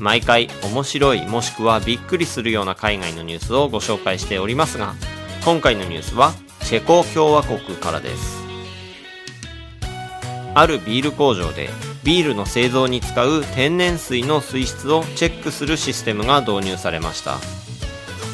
毎回面白いもしくはびっくりするような海外のニュースをご紹介しておりますが今回のニュースはチェコ共和国からです。あるビール工場でビールの製造に使う天然水の水質をチェックするシステムが導入されました。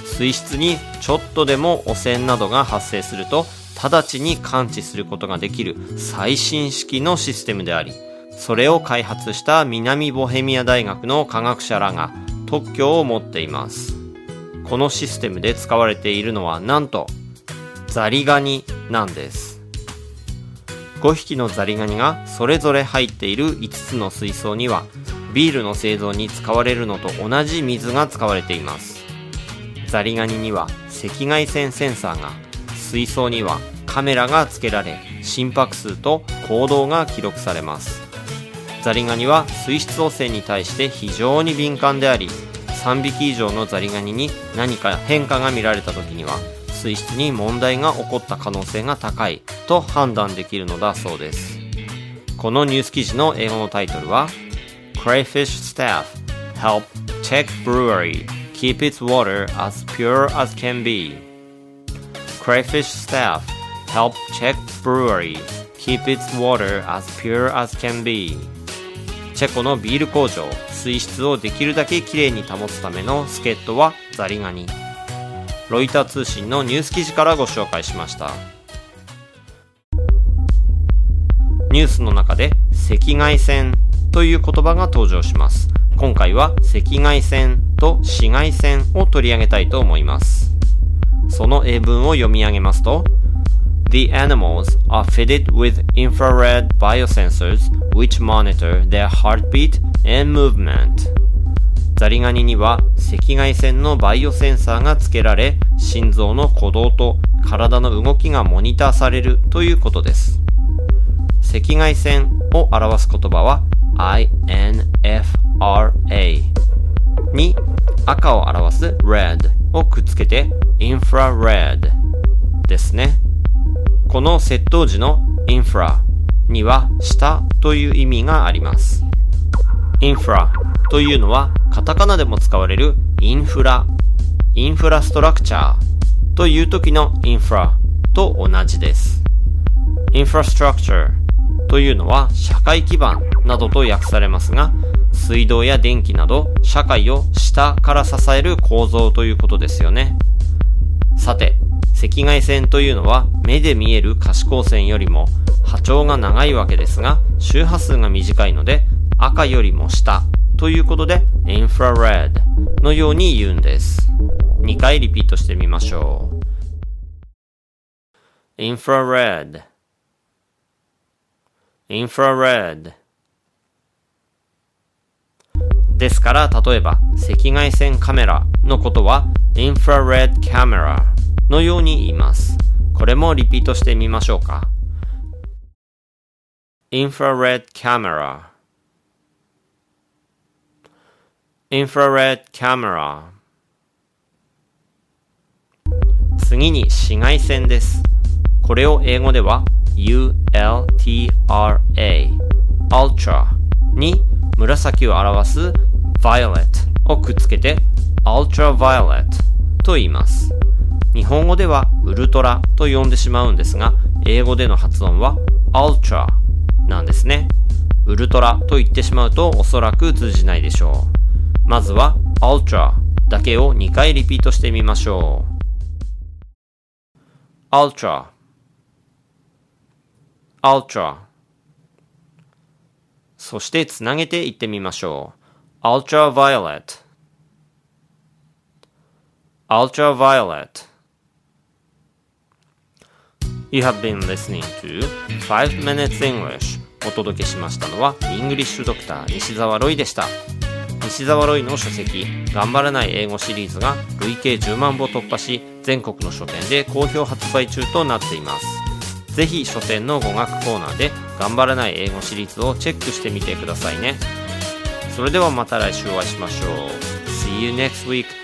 水質にちょっとでも汚染などが発生すると直ちに感知することができる最新式のシステムでありそれを開発した南ボヘミア大学の科学者らが特許を持っています。このシステムで使われているのはなんとザリガニなんです。5匹のザリガニがそれぞれ入っている5つの水槽にはビールの製造に使われるのと同じ水が使われています。ザリガニには赤外線センサーが水槽にはカメラが付けられ心拍数と行動が記録されます。ザリガニは水質汚染に対して非常に敏感であり3匹以上のザリガニに何か変化が見られた時には水質に問題が起こった可能性が高いと判断できるのだそうですこのニュース記事の英語のタイトルは Crayfish staff help check brewery keep its water as pure as can be Crayfish staff help check brewery keep its water as pure as can be チェコのビール工場。水質をできるだけきれいに保つための助っ人はザリガニ。ロイター通信のニュース記事からご紹介しました。ニュースの中で赤外線という言葉が登場します。今回は赤外線と紫外線を取り上げたいと思います。その英文を読み上げますと The animals are fitted with infrared biosensors which monitor their heartbeat and movement. ザリガニには赤外線のバイオセンサーが付けられ、心臓の鼓動と体の動きがモニターされるということです。赤外線を表す言葉は INFRA に赤を表す red をくっつけて infrared ですね。この窃盗時のインフラには下という意味があります。インフラというのはカタカナでも使われるインフラ、インフラストラクチャーという時のインフラと同じです。インフラストラクチャーというのは社会基盤などと訳されますが、水道や電気など社会を下から支える構造ということですよね。さて、赤外線というのは目で見える可視光線よりも波長が長いわけですが周波数が短いので赤よりも下ということでインフラレッドのように言うんです。2回リピートしてみましょう。インフラレッドインフラレッドですから例えば赤外線カメラのことはインフラレッドカメラのように言います。これもリピートしてみましょうか。infrared camera infrared camera 次に紫外線です。これを英語では ultra ultra に紫を表す violet をくっつけて ultraviolet と言います。日本語ではウルトラと呼んでしまうんですが、英語での発音は ultra なんですね。ウルトラと言ってしまうとおそらく通じないでしょう。まずは ultra だけを2回リピートしてみましょう。ultra ultra そしてつなげていってみましょう。ultraviolet ultraviolet. You have been listening to 5 Minutes English. お届けしましたのはイングリッシュドクター西澤ロイでした。西澤ロイの書籍「頑張らない英語」シリーズが累計10万部を突破し全国の書店で好評発売中となっています。ぜひ書店の語学コーナーで「頑張らない英語」シリーズをチェックしてみてくださいね。それではまた来週お会いしましょう。See you next week.